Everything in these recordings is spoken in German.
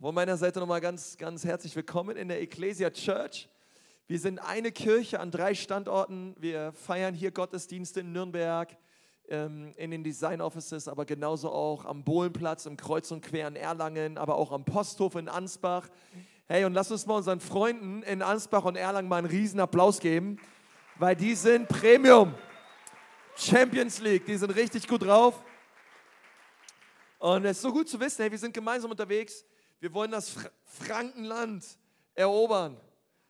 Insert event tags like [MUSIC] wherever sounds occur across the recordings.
Von meiner Seite nochmal ganz, ganz herzlich willkommen in der Ecclesia Church. Wir sind eine Kirche an drei Standorten. Wir feiern hier Gottesdienste in Nürnberg, ähm, in den Design Offices, aber genauso auch am Bohlenplatz, im Kreuz und Quer in Erlangen, aber auch am Posthof in Ansbach. Hey, und lass uns mal unseren Freunden in Ansbach und Erlangen mal einen riesen Applaus geben, weil die sind Premium. Champions League, die sind richtig gut drauf. Und es ist so gut zu wissen, hey, wir sind gemeinsam unterwegs. Wir wollen das Frankenland erobern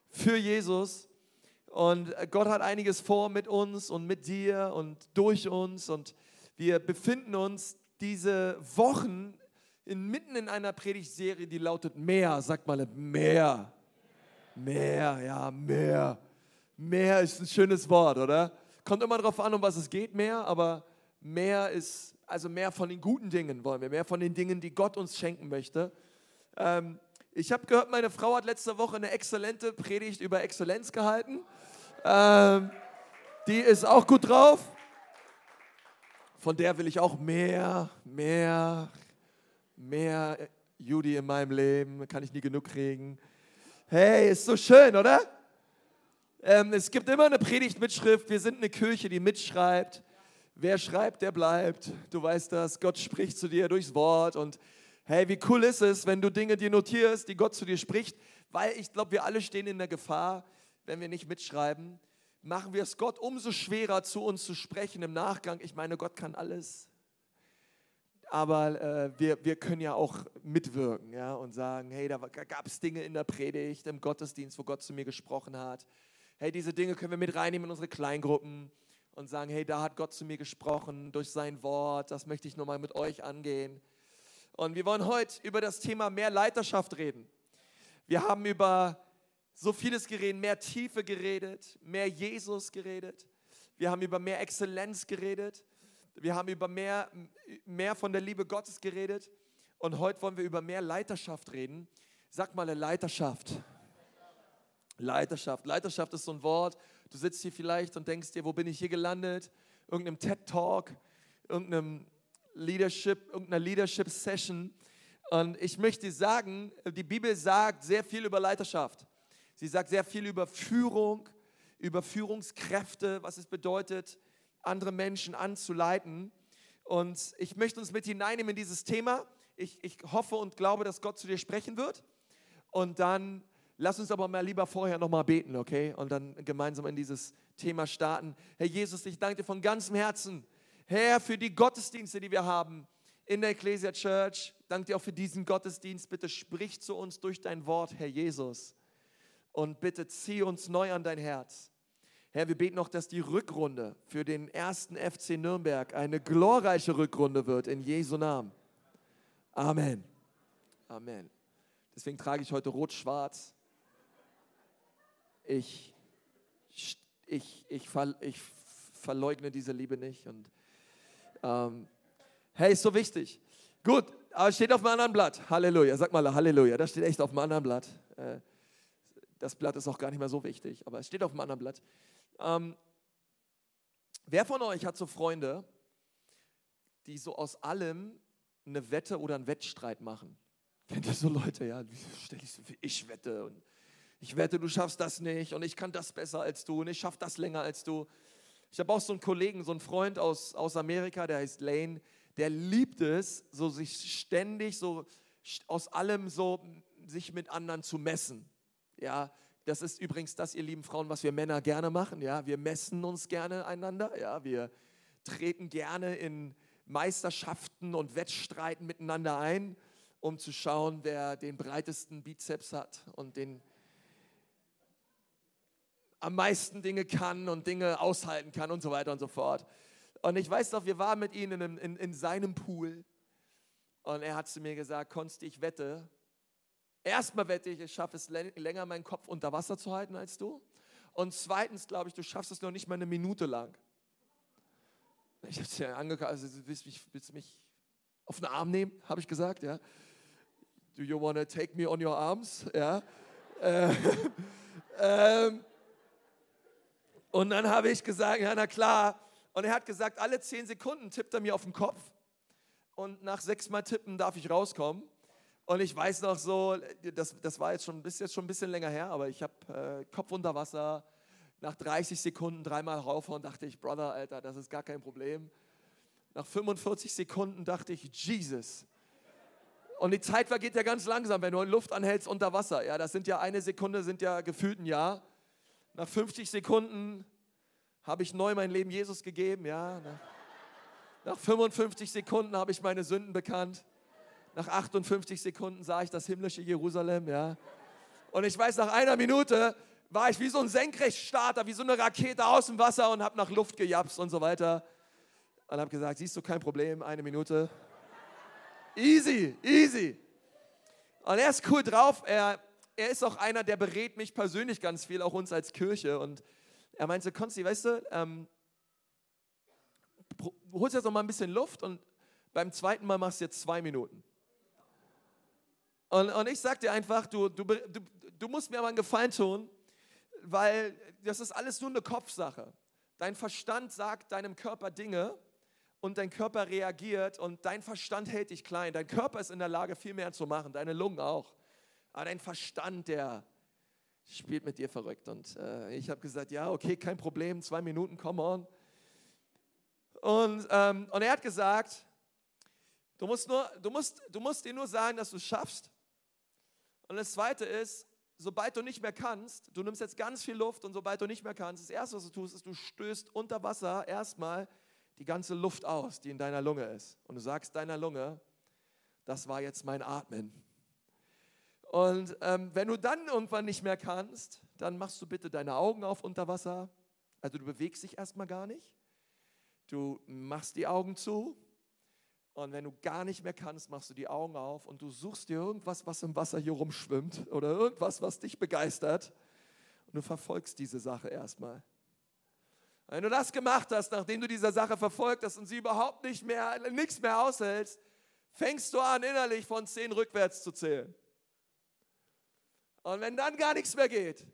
für Jesus. Und Gott hat einiges vor mit uns und mit dir und durch uns. Und wir befinden uns diese Wochen inmitten in einer Predigtserie, die lautet Mehr. Sagt mal mehr. Mehr, ja, mehr. Mehr ist ein schönes Wort, oder? Kommt immer darauf an, um was es geht, mehr, aber mehr ist, also mehr von den guten Dingen wollen wir, mehr von den Dingen, die Gott uns schenken möchte. Ähm, ich habe gehört, meine Frau hat letzte Woche eine exzellente Predigt über Exzellenz gehalten. Ähm, die ist auch gut drauf. Von der will ich auch mehr, mehr, mehr Judy in meinem Leben. Kann ich nie genug kriegen. Hey, ist so schön, oder? Ähm, es gibt immer eine Predigtmitschrift. Wir sind eine Kirche, die mitschreibt. Wer schreibt, der bleibt. Du weißt das. Gott spricht zu dir durchs Wort und Hey, wie cool ist es, wenn du Dinge dir notierst, die Gott zu dir spricht, weil ich glaube, wir alle stehen in der Gefahr, wenn wir nicht mitschreiben, machen wir es Gott umso schwerer, zu uns zu sprechen im Nachgang. Ich meine, Gott kann alles. Aber äh, wir, wir können ja auch mitwirken ja, und sagen, hey, da gab es Dinge in der Predigt, im Gottesdienst, wo Gott zu mir gesprochen hat. Hey, diese Dinge können wir mit reinnehmen in unsere Kleingruppen und sagen, hey, da hat Gott zu mir gesprochen durch sein Wort, das möchte ich nochmal mit euch angehen. Und wir wollen heute über das Thema mehr Leiterschaft reden. Wir haben über so vieles geredet, mehr Tiefe geredet, mehr Jesus geredet. Wir haben über mehr Exzellenz geredet. Wir haben über mehr, mehr von der Liebe Gottes geredet. Und heute wollen wir über mehr Leiterschaft reden. Sag mal eine Leiterschaft. Leiterschaft. Leiterschaft ist so ein Wort. Du sitzt hier vielleicht und denkst dir, wo bin ich hier gelandet? Irgendeinem TED-Talk, irgendeinem Leadership, irgendeiner Leadership-Session. Und ich möchte sagen, die Bibel sagt sehr viel über Leiterschaft. Sie sagt sehr viel über Führung, über Führungskräfte, was es bedeutet, andere Menschen anzuleiten. Und ich möchte uns mit hineinnehmen in dieses Thema. Ich, ich hoffe und glaube, dass Gott zu dir sprechen wird. Und dann lass uns aber mal lieber vorher nochmal beten, okay? Und dann gemeinsam in dieses Thema starten. Herr Jesus, ich danke dir von ganzem Herzen Herr, für die Gottesdienste, die wir haben in der Ecclesia Church. Danke dir auch für diesen Gottesdienst. Bitte sprich zu uns durch dein Wort, Herr Jesus. Und bitte zieh uns neu an dein Herz. Herr, wir beten noch, dass die Rückrunde für den ersten FC Nürnberg eine glorreiche Rückrunde wird, in Jesu Namen. Amen. Amen. Deswegen trage ich heute rot-schwarz. Ich, ich, ich, ich, ich verleugne diese Liebe nicht und ähm, hey, ist so wichtig. Gut, aber steht auf einem anderen Blatt. Halleluja. Sag mal Halleluja. Das steht echt auf einem anderen Blatt. Äh, das Blatt ist auch gar nicht mehr so wichtig, aber es steht auf einem anderen Blatt. Ähm, wer von euch hat so Freunde, die so aus allem eine Wette oder einen Wettstreit machen? Kennt ihr so Leute, ja? Stell ich, so, ich wette und ich wette, du schaffst das nicht und ich kann das besser als du und ich schaffe das länger als du. Ich habe auch so einen Kollegen, so einen Freund aus, aus Amerika, der heißt Lane, der liebt es, so sich ständig so aus allem so sich mit anderen zu messen. Ja, das ist übrigens das, ihr lieben Frauen, was wir Männer gerne machen. Ja, wir messen uns gerne einander. Ja, wir treten gerne in Meisterschaften und Wettstreiten miteinander ein, um zu schauen, wer den breitesten Bizeps hat und den am meisten Dinge kann und Dinge aushalten kann und so weiter und so fort. Und ich weiß noch, wir waren mit ihm in, in, in seinem Pool und er hat zu mir gesagt, Konsti, ich wette, erstmal wette ich, ich schaffe es länger, meinen Kopf unter Wasser zu halten als du. Und zweitens glaube ich, du schaffst es noch nicht mal eine Minute lang. Ich habe es ja angekauft, also willst du mich, willst mich auf den Arm nehmen, habe ich gesagt, ja. Do you want to take me on your arms? Ja. Äh, [LAUGHS] ähm, und dann habe ich gesagt, ja, na klar. Und er hat gesagt, alle zehn Sekunden tippt er mir auf den Kopf. Und nach sechs Mal tippen darf ich rauskommen. Und ich weiß noch so, das, das war jetzt schon, jetzt schon ein bisschen länger her, aber ich habe äh, Kopf unter Wasser, nach 30 Sekunden dreimal rauf und dachte ich, Brother, Alter, das ist gar kein Problem. Nach 45 Sekunden dachte ich, Jesus. Und die Zeit vergeht ja ganz langsam, wenn du Luft anhältst unter Wasser. Ja, das sind ja eine Sekunde, sind ja gefühlt ein Jahr. Nach 50 Sekunden habe ich neu mein Leben Jesus gegeben. Ja, nach 55 Sekunden habe ich meine Sünden bekannt. Nach 58 Sekunden sah ich das himmlische Jerusalem. Ja, und ich weiß, nach einer Minute war ich wie so ein Senkrechtstarter, wie so eine Rakete aus dem Wasser und habe nach Luft gejapst und so weiter. Und habe gesagt, siehst du, kein Problem, eine Minute. Easy, easy. Und er ist cool drauf. Er, er ist auch einer, der berät mich persönlich ganz viel, auch uns als Kirche. Und er meinte, Konsti, weißt du, ähm, holst jetzt noch mal ein bisschen Luft und beim zweiten Mal machst du jetzt zwei Minuten. Und, und ich sag dir einfach, du, du, du, du musst mir aber einen Gefallen tun weil das ist alles nur eine Kopfsache. Dein Verstand sagt deinem Körper Dinge und dein Körper reagiert und dein Verstand hält dich klein. Dein Körper ist in der Lage, viel mehr zu machen, deine Lungen auch. Aber dein Verstand, der spielt mit dir verrückt. Und äh, ich habe gesagt, ja, okay, kein Problem, zwei Minuten, come on. Und, ähm, und er hat gesagt, du musst, nur, du, musst, du musst dir nur sagen, dass du es schaffst. Und das Zweite ist, sobald du nicht mehr kannst, du nimmst jetzt ganz viel Luft und sobald du nicht mehr kannst, das Erste, was du tust, ist, du stößt unter Wasser erstmal die ganze Luft aus, die in deiner Lunge ist. Und du sagst deiner Lunge, das war jetzt mein Atmen. Und ähm, wenn du dann irgendwann nicht mehr kannst, dann machst du bitte deine Augen auf unter Wasser. Also du bewegst dich erstmal gar nicht. Du machst die Augen zu und wenn du gar nicht mehr kannst, machst du die Augen auf und du suchst dir irgendwas, was im Wasser hier rumschwimmt oder irgendwas, was dich begeistert. Und du verfolgst diese Sache erstmal. Wenn du das gemacht hast, nachdem du diese Sache verfolgt hast und sie überhaupt nicht mehr, nichts mehr aushältst, fängst du an, innerlich von zehn rückwärts zu zählen. Und wenn dann gar nichts mehr geht,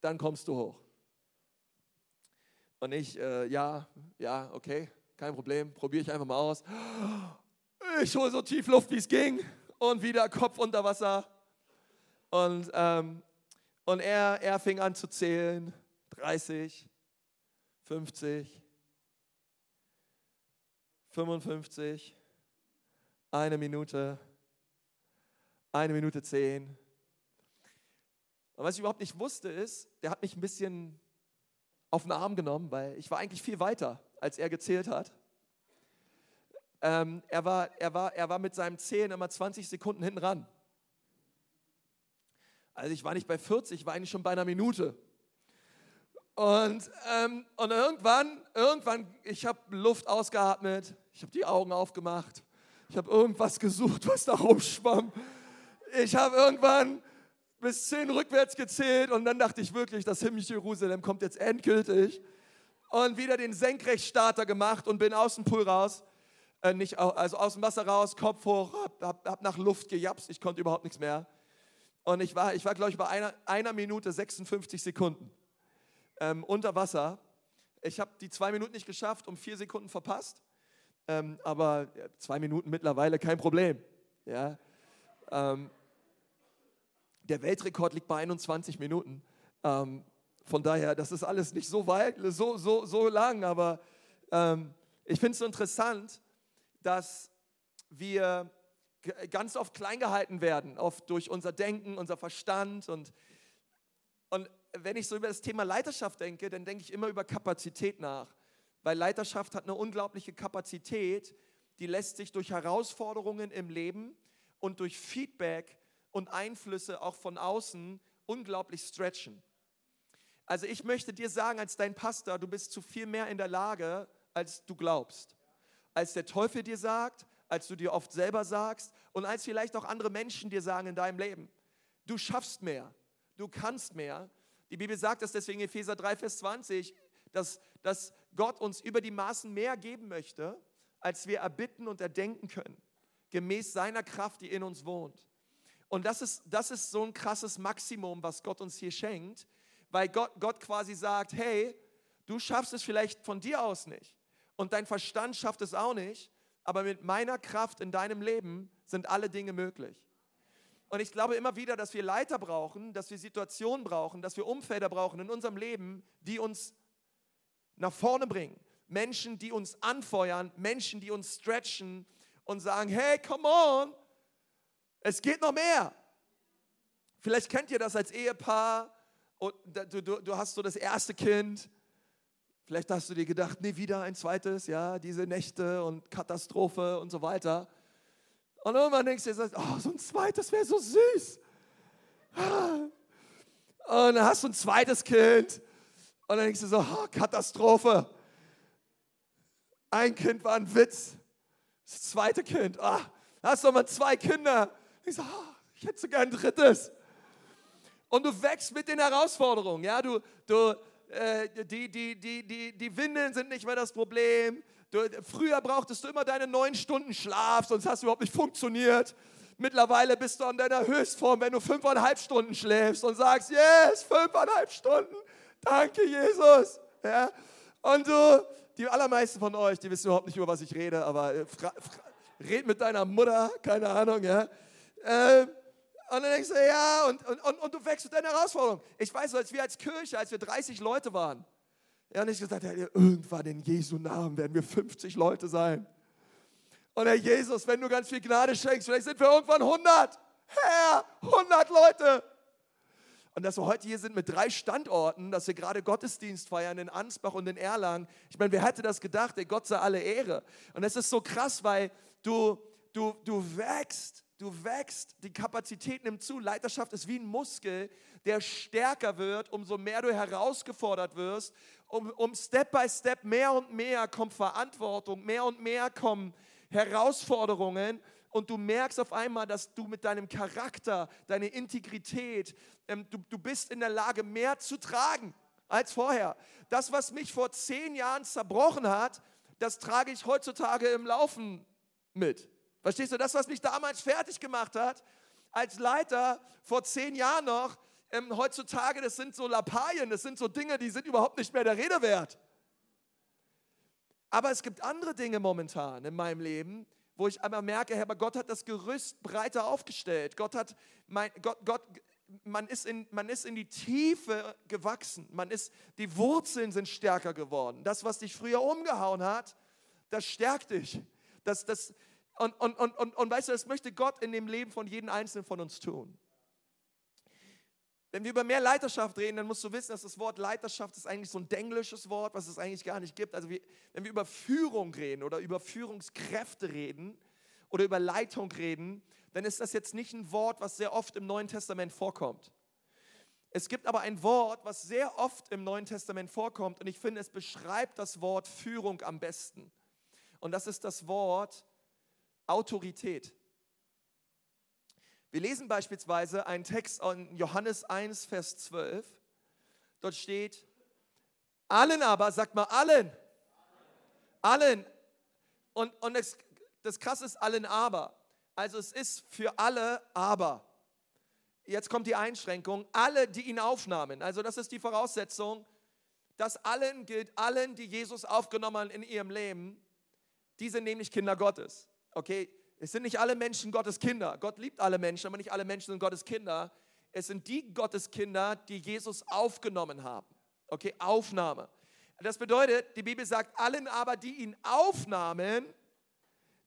dann kommst du hoch. Und ich, äh, ja, ja, okay, kein Problem, probiere ich einfach mal aus. Ich hole so tief Luft, wie es ging und wieder Kopf unter Wasser. Und, ähm, und er, er fing an zu zählen, 30, 50, 55, eine Minute, eine Minute zehn. Und was ich überhaupt nicht wusste ist, der hat mich ein bisschen auf den Arm genommen, weil ich war eigentlich viel weiter als er gezählt hat. Ähm, er, war, er, war, er war mit seinem Zählen immer 20 Sekunden hinten ran. Also ich war nicht bei 40, ich war eigentlich schon bei einer Minute. Und, ähm, und irgendwann, irgendwann, ich habe Luft ausgeatmet, ich habe die Augen aufgemacht, ich habe irgendwas gesucht, was da rumschwamm. Ich habe irgendwann bis zehn rückwärts gezählt und dann dachte ich wirklich, das himmlische Jerusalem kommt jetzt endgültig und wieder den Senkrechtstarter gemacht und bin aus dem Pool raus, äh, nicht, also aus dem Wasser raus, Kopf hoch, hab, hab, hab, nach Luft gejapst, ich konnte überhaupt nichts mehr. Und ich war, ich war glaube ich, bei einer, einer Minute 56 Sekunden ähm, unter Wasser. Ich habe die zwei Minuten nicht geschafft, um vier Sekunden verpasst. Ähm, aber zwei Minuten mittlerweile kein Problem. Ja. Ähm, der Weltrekord liegt bei 21 Minuten. Ähm, von daher, das ist alles nicht so weit, so, so, so lang, aber ähm, ich finde es so interessant, dass wir ganz oft klein gehalten werden, oft durch unser Denken, unser Verstand. Und, und wenn ich so über das Thema Leiterschaft denke, dann denke ich immer über Kapazität nach. Weil Leiterschaft hat eine unglaubliche Kapazität, die lässt sich durch Herausforderungen im Leben und durch Feedback und Einflüsse auch von außen unglaublich stretchen. Also ich möchte dir sagen, als dein Pastor, du bist zu viel mehr in der Lage, als du glaubst. Als der Teufel dir sagt, als du dir oft selber sagst und als vielleicht auch andere Menschen dir sagen in deinem Leben. Du schaffst mehr, du kannst mehr. Die Bibel sagt das deswegen in Epheser 3, Vers 20, dass, dass Gott uns über die Maßen mehr geben möchte, als wir erbitten und erdenken können, gemäß seiner Kraft, die in uns wohnt. Und das ist, das ist so ein krasses Maximum, was Gott uns hier schenkt, weil Gott, Gott quasi sagt, hey, du schaffst es vielleicht von dir aus nicht und dein Verstand schafft es auch nicht, aber mit meiner Kraft in deinem Leben sind alle Dinge möglich. Und ich glaube immer wieder, dass wir Leiter brauchen, dass wir Situationen brauchen, dass wir Umfelder brauchen in unserem Leben, die uns nach vorne bringen. Menschen, die uns anfeuern, Menschen, die uns stretchen und sagen, hey, come on, es geht noch mehr. Vielleicht kennt ihr das als Ehepaar und du, du, du hast so das erste Kind. Vielleicht hast du dir gedacht, nee, wieder ein zweites, ja, diese Nächte und Katastrophe und so weiter. Und irgendwann denkst du dir, oh, so ein zweites wäre so süß. Und dann hast du ein zweites Kind und dann denkst du so, oh, Katastrophe. Ein Kind war ein Witz. Das zweite Kind, ah, hast du mal zwei Kinder. Ich so, oh, ich hätte sogar ein drittes. Und du wächst mit den Herausforderungen. Ja, du, du, äh, die, die, die, die, die Windeln sind nicht mehr das Problem. Du, früher brauchtest du immer deine neun Stunden Schlaf, sonst hast du überhaupt nicht funktioniert. Mittlerweile bist du an deiner Höchstform, wenn du fünfeinhalb Stunden schläfst und sagst, yes, fünfeinhalb Stunden, danke Jesus. Ja? Und du, die allermeisten von euch, die wissen überhaupt nicht, über was ich rede, aber äh, red mit deiner Mutter, keine Ahnung, ja. Ähm, und dann denkst du, ja, und, und, und, und du wächst mit deiner Herausforderung. Ich weiß, als wir als Kirche, als wir 30 Leute waren, ja, und ich gesagt, ja, irgendwann in Jesu Namen werden wir 50 Leute sein. Und Herr Jesus, wenn du ganz viel Gnade schenkst, vielleicht sind wir irgendwann 100. Herr, 100 Leute. Und dass wir heute hier sind mit drei Standorten, dass wir gerade Gottesdienst feiern in Ansbach und in Erlangen. Ich meine, wer hätte das gedacht? Ey, Gott sei alle Ehre. Und es ist so krass, weil du, du, du wächst Du wächst, die Kapazität nimmt zu. Leiterschaft ist wie ein Muskel, der stärker wird, umso mehr du herausgefordert wirst. Um, um Step by Step mehr und mehr kommt Verantwortung, mehr und mehr kommen Herausforderungen und du merkst auf einmal, dass du mit deinem Charakter, deine Integrität, ähm, du, du bist in der Lage, mehr zu tragen als vorher. Das, was mich vor zehn Jahren zerbrochen hat, das trage ich heutzutage im Laufen mit. Verstehst du, das, was mich damals fertig gemacht hat, als Leiter vor zehn Jahren noch, ähm, heutzutage, das sind so Lappalien, das sind so Dinge, die sind überhaupt nicht mehr der Rede wert. Aber es gibt andere Dinge momentan in meinem Leben, wo ich einmal merke, Herr, Gott hat das Gerüst breiter aufgestellt. Gott hat, mein, Gott, Gott, man ist, in, man ist in die Tiefe gewachsen. Man ist, die Wurzeln sind stärker geworden. Das, was dich früher umgehauen hat, das stärkt dich. Das, das, und, und, und, und, und weißt du, das möchte Gott in dem Leben von jedem Einzelnen von uns tun. Wenn wir über mehr Leiterschaft reden, dann musst du wissen, dass das Wort Leiterschaft ist eigentlich so ein denglisches Wort, was es eigentlich gar nicht gibt. Also wir, wenn wir über Führung reden oder über Führungskräfte reden oder über Leitung reden, dann ist das jetzt nicht ein Wort, was sehr oft im Neuen Testament vorkommt. Es gibt aber ein Wort, was sehr oft im Neuen Testament vorkommt und ich finde, es beschreibt das Wort Führung am besten. Und das ist das Wort Autorität. Wir lesen beispielsweise einen Text in Johannes 1, Vers 12. Dort steht, allen aber, sagt mal allen, allen. Und, und das, das Krasse ist allen aber. Also es ist für alle aber. Jetzt kommt die Einschränkung, alle, die ihn aufnahmen. Also das ist die Voraussetzung, dass allen gilt, allen, die Jesus aufgenommen haben in ihrem Leben, die sind nämlich Kinder Gottes. Okay, es sind nicht alle Menschen Gottes Kinder. Gott liebt alle Menschen, aber nicht alle Menschen sind Gottes Kinder. Es sind die Gottes Kinder, die Jesus aufgenommen haben. Okay, Aufnahme. Das bedeutet, die Bibel sagt, allen aber, die ihn aufnahmen,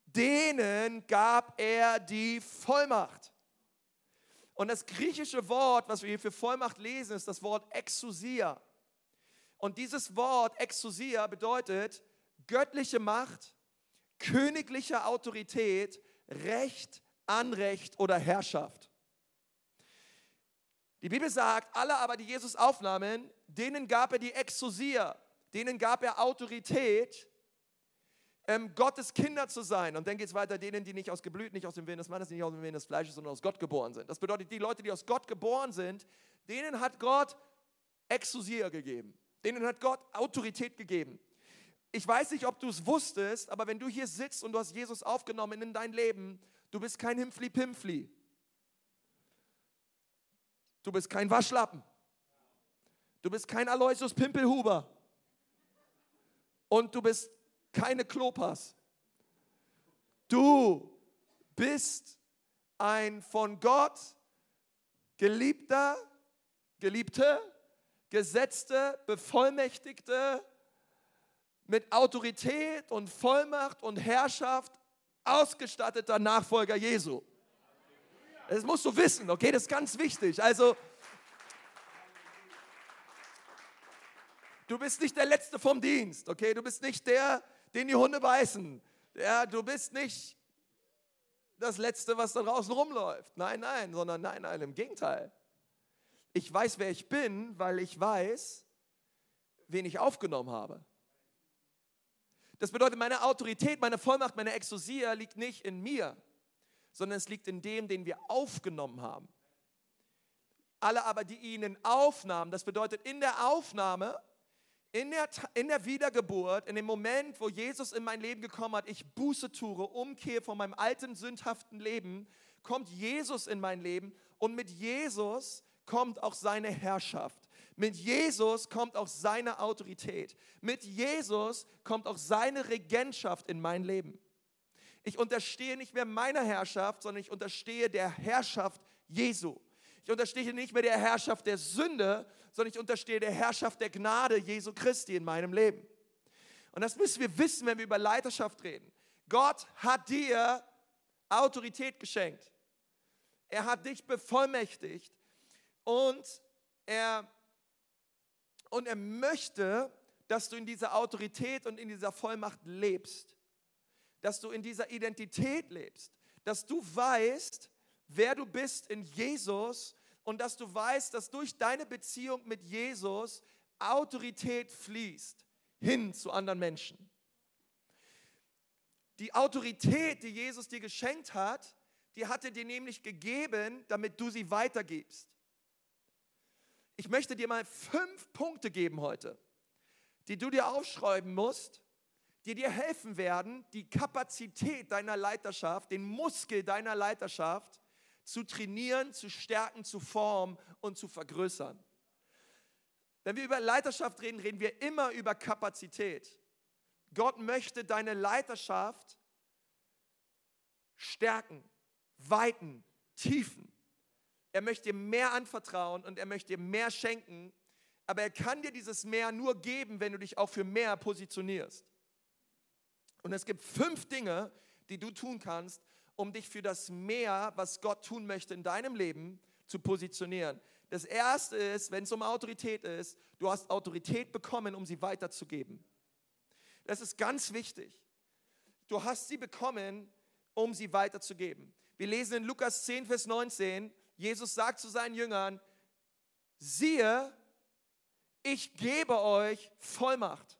denen gab er die Vollmacht. Und das griechische Wort, was wir hier für Vollmacht lesen, ist das Wort Exousia. Und dieses Wort Exousia bedeutet göttliche Macht, königliche Autorität, Recht, Anrecht oder Herrschaft. Die Bibel sagt, alle aber, die Jesus aufnahmen, denen gab er die Exousia, denen gab er Autorität, ähm, Gottes Kinder zu sein. Und dann geht es weiter, denen, die nicht aus Geblüt, nicht aus dem Willen des Mannes, nicht aus dem Willen des Fleisches, sondern aus Gott geboren sind. Das bedeutet, die Leute, die aus Gott geboren sind, denen hat Gott Exousia gegeben. Denen hat Gott Autorität gegeben ich weiß nicht, ob du es wusstest, aber wenn du hier sitzt und du hast Jesus aufgenommen in dein Leben, du bist kein Himpfli-Pimpfli. Du bist kein Waschlappen. Du bist kein Aloysius Pimpelhuber. Und du bist keine Klopas. Du bist ein von Gott geliebter, geliebte, gesetzte, bevollmächtigte, mit Autorität und Vollmacht und Herrschaft ausgestatteter Nachfolger Jesu. Das musst du wissen, okay? Das ist ganz wichtig. Also, du bist nicht der Letzte vom Dienst, okay? Du bist nicht der, den die Hunde beißen. Ja, du bist nicht das Letzte, was da draußen rumläuft. Nein, nein, sondern nein, nein, im Gegenteil. Ich weiß, wer ich bin, weil ich weiß, wen ich aufgenommen habe. Das bedeutet, meine Autorität, meine Vollmacht, meine Exosia liegt nicht in mir, sondern es liegt in dem, den wir aufgenommen haben. Alle aber, die ihn aufnahmen, das bedeutet, in der Aufnahme, in der, in der Wiedergeburt, in dem Moment, wo Jesus in mein Leben gekommen hat, ich Buße tue, umkehre von meinem alten sündhaften Leben, kommt Jesus in mein Leben und mit Jesus kommt auch seine Herrschaft. Mit Jesus kommt auch seine Autorität. Mit Jesus kommt auch seine Regentschaft in mein Leben. Ich unterstehe nicht mehr meiner Herrschaft, sondern ich unterstehe der Herrschaft Jesu. Ich unterstehe nicht mehr der Herrschaft der Sünde, sondern ich unterstehe der Herrschaft der Gnade Jesu Christi in meinem Leben. Und das müssen wir wissen, wenn wir über Leiterschaft reden. Gott hat dir Autorität geschenkt. Er hat dich bevollmächtigt und er und er möchte, dass du in dieser Autorität und in dieser Vollmacht lebst. Dass du in dieser Identität lebst. Dass du weißt, wer du bist in Jesus und dass du weißt, dass durch deine Beziehung mit Jesus Autorität fließt hin zu anderen Menschen. Die Autorität, die Jesus dir geschenkt hat, die hat er dir nämlich gegeben, damit du sie weitergibst. Ich möchte dir mal fünf Punkte geben heute, die du dir aufschreiben musst, die dir helfen werden, die Kapazität deiner Leiterschaft, den Muskel deiner Leiterschaft zu trainieren, zu stärken, zu formen und zu vergrößern. Wenn wir über Leiterschaft reden, reden wir immer über Kapazität. Gott möchte deine Leiterschaft stärken, weiten, tiefen. Er möchte dir mehr anvertrauen und er möchte dir mehr schenken, aber er kann dir dieses mehr nur geben, wenn du dich auch für mehr positionierst. Und es gibt fünf Dinge, die du tun kannst, um dich für das mehr, was Gott tun möchte in deinem Leben, zu positionieren. Das erste ist, wenn es um Autorität ist, du hast Autorität bekommen, um sie weiterzugeben. Das ist ganz wichtig. Du hast sie bekommen, um sie weiterzugeben. Wir lesen in Lukas 10, Vers 19, Jesus sagt zu seinen Jüngern, siehe, ich gebe euch Vollmacht.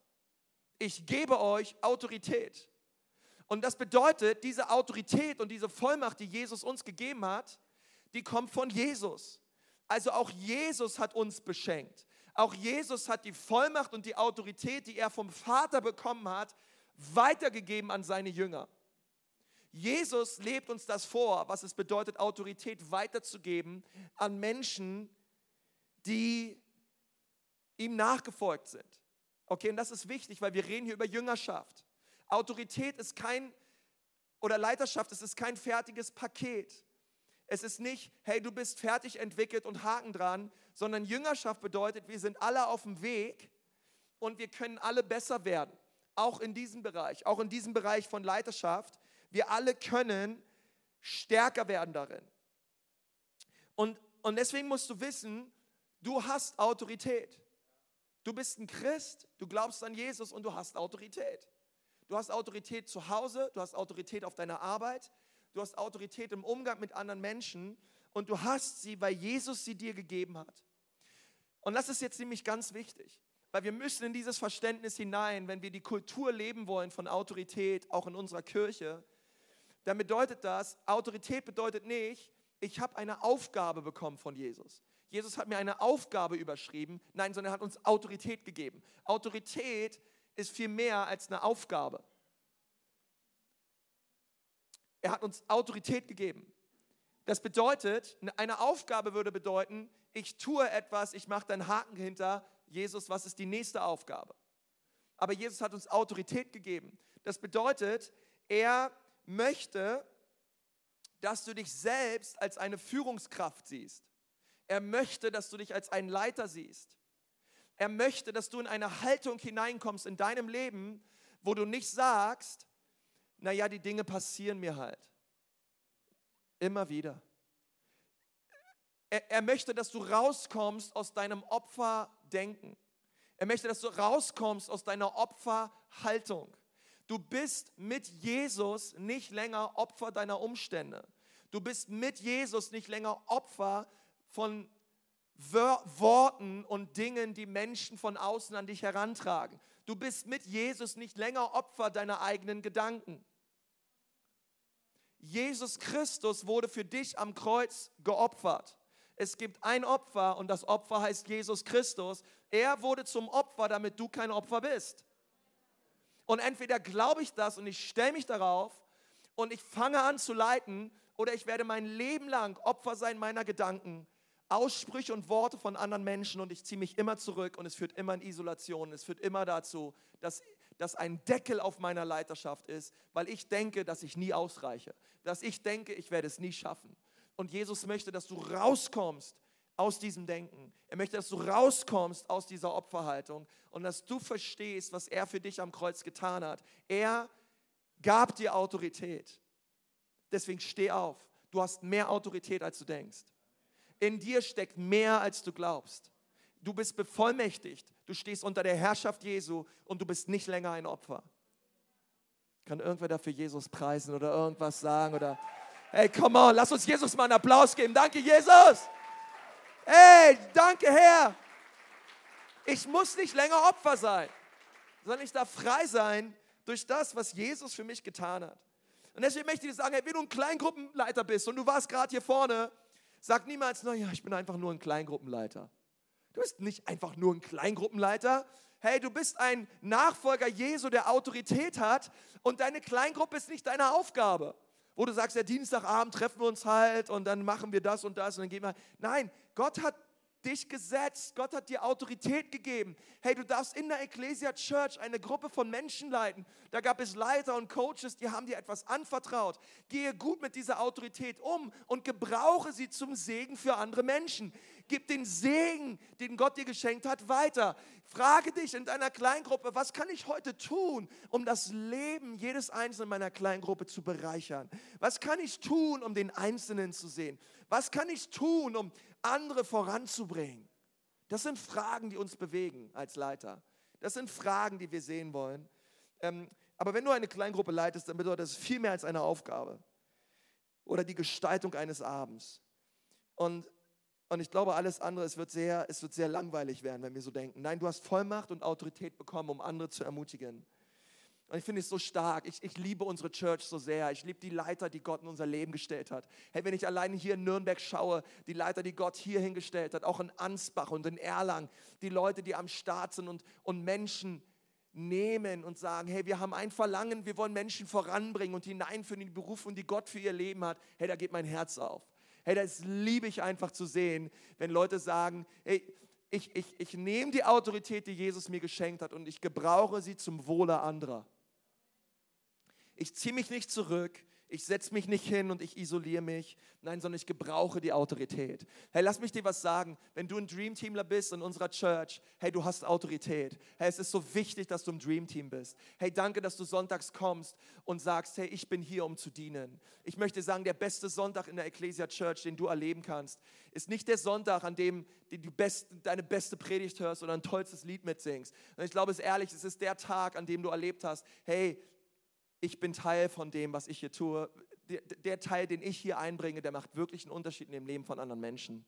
Ich gebe euch Autorität. Und das bedeutet, diese Autorität und diese Vollmacht, die Jesus uns gegeben hat, die kommt von Jesus. Also auch Jesus hat uns beschenkt. Auch Jesus hat die Vollmacht und die Autorität, die er vom Vater bekommen hat, weitergegeben an seine Jünger. Jesus lebt uns das vor, was es bedeutet, Autorität weiterzugeben an Menschen, die ihm nachgefolgt sind. Okay, und das ist wichtig, weil wir reden hier über Jüngerschaft. Autorität ist kein, oder Leiterschaft, es ist kein fertiges Paket. Es ist nicht, hey, du bist fertig entwickelt und Haken dran, sondern Jüngerschaft bedeutet, wir sind alle auf dem Weg und wir können alle besser werden. Auch in diesem Bereich, auch in diesem Bereich von Leiterschaft. Wir alle können stärker werden darin. Und, und deswegen musst du wissen, du hast Autorität. Du bist ein Christ, du glaubst an Jesus und du hast Autorität. Du hast Autorität zu Hause, du hast Autorität auf deiner Arbeit, du hast Autorität im Umgang mit anderen Menschen und du hast sie, weil Jesus sie dir gegeben hat. Und das ist jetzt nämlich ganz wichtig, weil wir müssen in dieses Verständnis hinein, wenn wir die Kultur leben wollen von Autorität, auch in unserer Kirche, dann bedeutet das, Autorität bedeutet nicht, ich habe eine Aufgabe bekommen von Jesus. Jesus hat mir eine Aufgabe überschrieben, nein, sondern er hat uns Autorität gegeben. Autorität ist viel mehr als eine Aufgabe. Er hat uns Autorität gegeben. Das bedeutet, eine Aufgabe würde bedeuten, ich tue etwas, ich mache einen Haken hinter, Jesus, was ist die nächste Aufgabe? Aber Jesus hat uns Autorität gegeben. Das bedeutet, er möchte, dass du dich selbst als eine Führungskraft siehst. Er möchte, dass du dich als einen Leiter siehst. Er möchte, dass du in eine Haltung hineinkommst in deinem Leben, wo du nicht sagst, naja, die Dinge passieren mir halt. Immer wieder. Er, er möchte, dass du rauskommst aus deinem Opferdenken. Er möchte, dass du rauskommst aus deiner Opferhaltung. Du bist mit Jesus nicht länger Opfer deiner Umstände. Du bist mit Jesus nicht länger Opfer von Worten und Dingen, die Menschen von außen an dich herantragen. Du bist mit Jesus nicht länger Opfer deiner eigenen Gedanken. Jesus Christus wurde für dich am Kreuz geopfert. Es gibt ein Opfer und das Opfer heißt Jesus Christus. Er wurde zum Opfer, damit du kein Opfer bist. Und entweder glaube ich das und ich stelle mich darauf und ich fange an zu leiten oder ich werde mein Leben lang Opfer sein meiner Gedanken, Aussprüche und Worte von anderen Menschen und ich ziehe mich immer zurück und es führt immer in Isolation. Es führt immer dazu, dass, dass ein Deckel auf meiner Leiterschaft ist, weil ich denke, dass ich nie ausreiche, dass ich denke, ich werde es nie schaffen. Und Jesus möchte, dass du rauskommst aus diesem Denken. Er möchte, dass du rauskommst aus dieser Opferhaltung und dass du verstehst, was er für dich am Kreuz getan hat. Er gab dir Autorität. Deswegen steh auf. Du hast mehr Autorität, als du denkst. In dir steckt mehr, als du glaubst. Du bist bevollmächtigt. Du stehst unter der Herrschaft Jesu und du bist nicht länger ein Opfer. Kann irgendwer dafür Jesus preisen oder irgendwas sagen oder hey, come on, lass uns Jesus mal einen Applaus geben. Danke, Jesus. Hey, danke, Herr. Ich muss nicht länger Opfer sein, sondern ich darf frei sein durch das, was Jesus für mich getan hat. Und deswegen möchte ich dir sagen, hey, wenn du ein Kleingruppenleiter bist und du warst gerade hier vorne Sag niemals, naja, ich bin einfach nur ein Kleingruppenleiter. Du bist nicht einfach nur ein Kleingruppenleiter. Hey, du bist ein Nachfolger Jesu, der Autorität hat und deine Kleingruppe ist nicht deine Aufgabe. Wo du sagst, ja, Dienstagabend treffen wir uns halt und dann machen wir das und das und dann gehen wir. Nein, Gott hat dich gesetzt. Gott hat dir Autorität gegeben. Hey, du darfst in der Ecclesia Church eine Gruppe von Menschen leiten. Da gab es Leiter und Coaches, die haben dir etwas anvertraut. Gehe gut mit dieser Autorität um und gebrauche sie zum Segen für andere Menschen. Gib den Segen, den Gott dir geschenkt hat, weiter. Frage dich in deiner Kleingruppe, was kann ich heute tun, um das Leben jedes Einzelnen meiner Kleingruppe zu bereichern? Was kann ich tun, um den Einzelnen zu sehen? Was kann ich tun, um andere voranzubringen? Das sind Fragen, die uns bewegen als Leiter. Das sind Fragen, die wir sehen wollen. Ähm, aber wenn du eine Kleingruppe leitest, dann bedeutet das viel mehr als eine Aufgabe oder die Gestaltung eines Abends. Und, und ich glaube, alles andere, es wird, sehr, es wird sehr langweilig werden, wenn wir so denken. Nein, du hast Vollmacht und Autorität bekommen, um andere zu ermutigen. Und ich finde es so stark. Ich, ich liebe unsere Church so sehr. Ich liebe die Leiter, die Gott in unser Leben gestellt hat. Hey, wenn ich alleine hier in Nürnberg schaue, die Leiter, die Gott hier hingestellt hat, auch in Ansbach und in Erlangen, die Leute, die am Start sind und, und Menschen nehmen und sagen, hey, wir haben ein Verlangen, wir wollen Menschen voranbringen und hineinführen in die Berufung, die Gott für ihr Leben hat. Hey, da geht mein Herz auf. Hey, das liebe ich einfach zu sehen, wenn Leute sagen, hey, ich, ich, ich nehme die Autorität, die Jesus mir geschenkt hat und ich gebrauche sie zum Wohle anderer. Ich ziehe mich nicht zurück, ich setze mich nicht hin und ich isoliere mich. Nein, sondern ich gebrauche die Autorität. Hey, lass mich dir was sagen. Wenn du ein Dreamteamler bist in unserer Church, hey, du hast Autorität. Hey, es ist so wichtig, dass du im Dreamteam bist. Hey, danke, dass du sonntags kommst und sagst, hey, ich bin hier, um zu dienen. Ich möchte sagen, der beste Sonntag in der Ecclesia Church, den du erleben kannst, ist nicht der Sonntag, an dem du deine beste Predigt hörst oder ein tollstes Lied mitsingst. Und ich glaube es ehrlich, es ist der Tag, an dem du erlebt hast, hey, ich bin Teil von dem, was ich hier tue. Der, der, Teil, den ich hier einbringe, der macht wirklich einen Unterschied in dem Leben von anderen Menschen.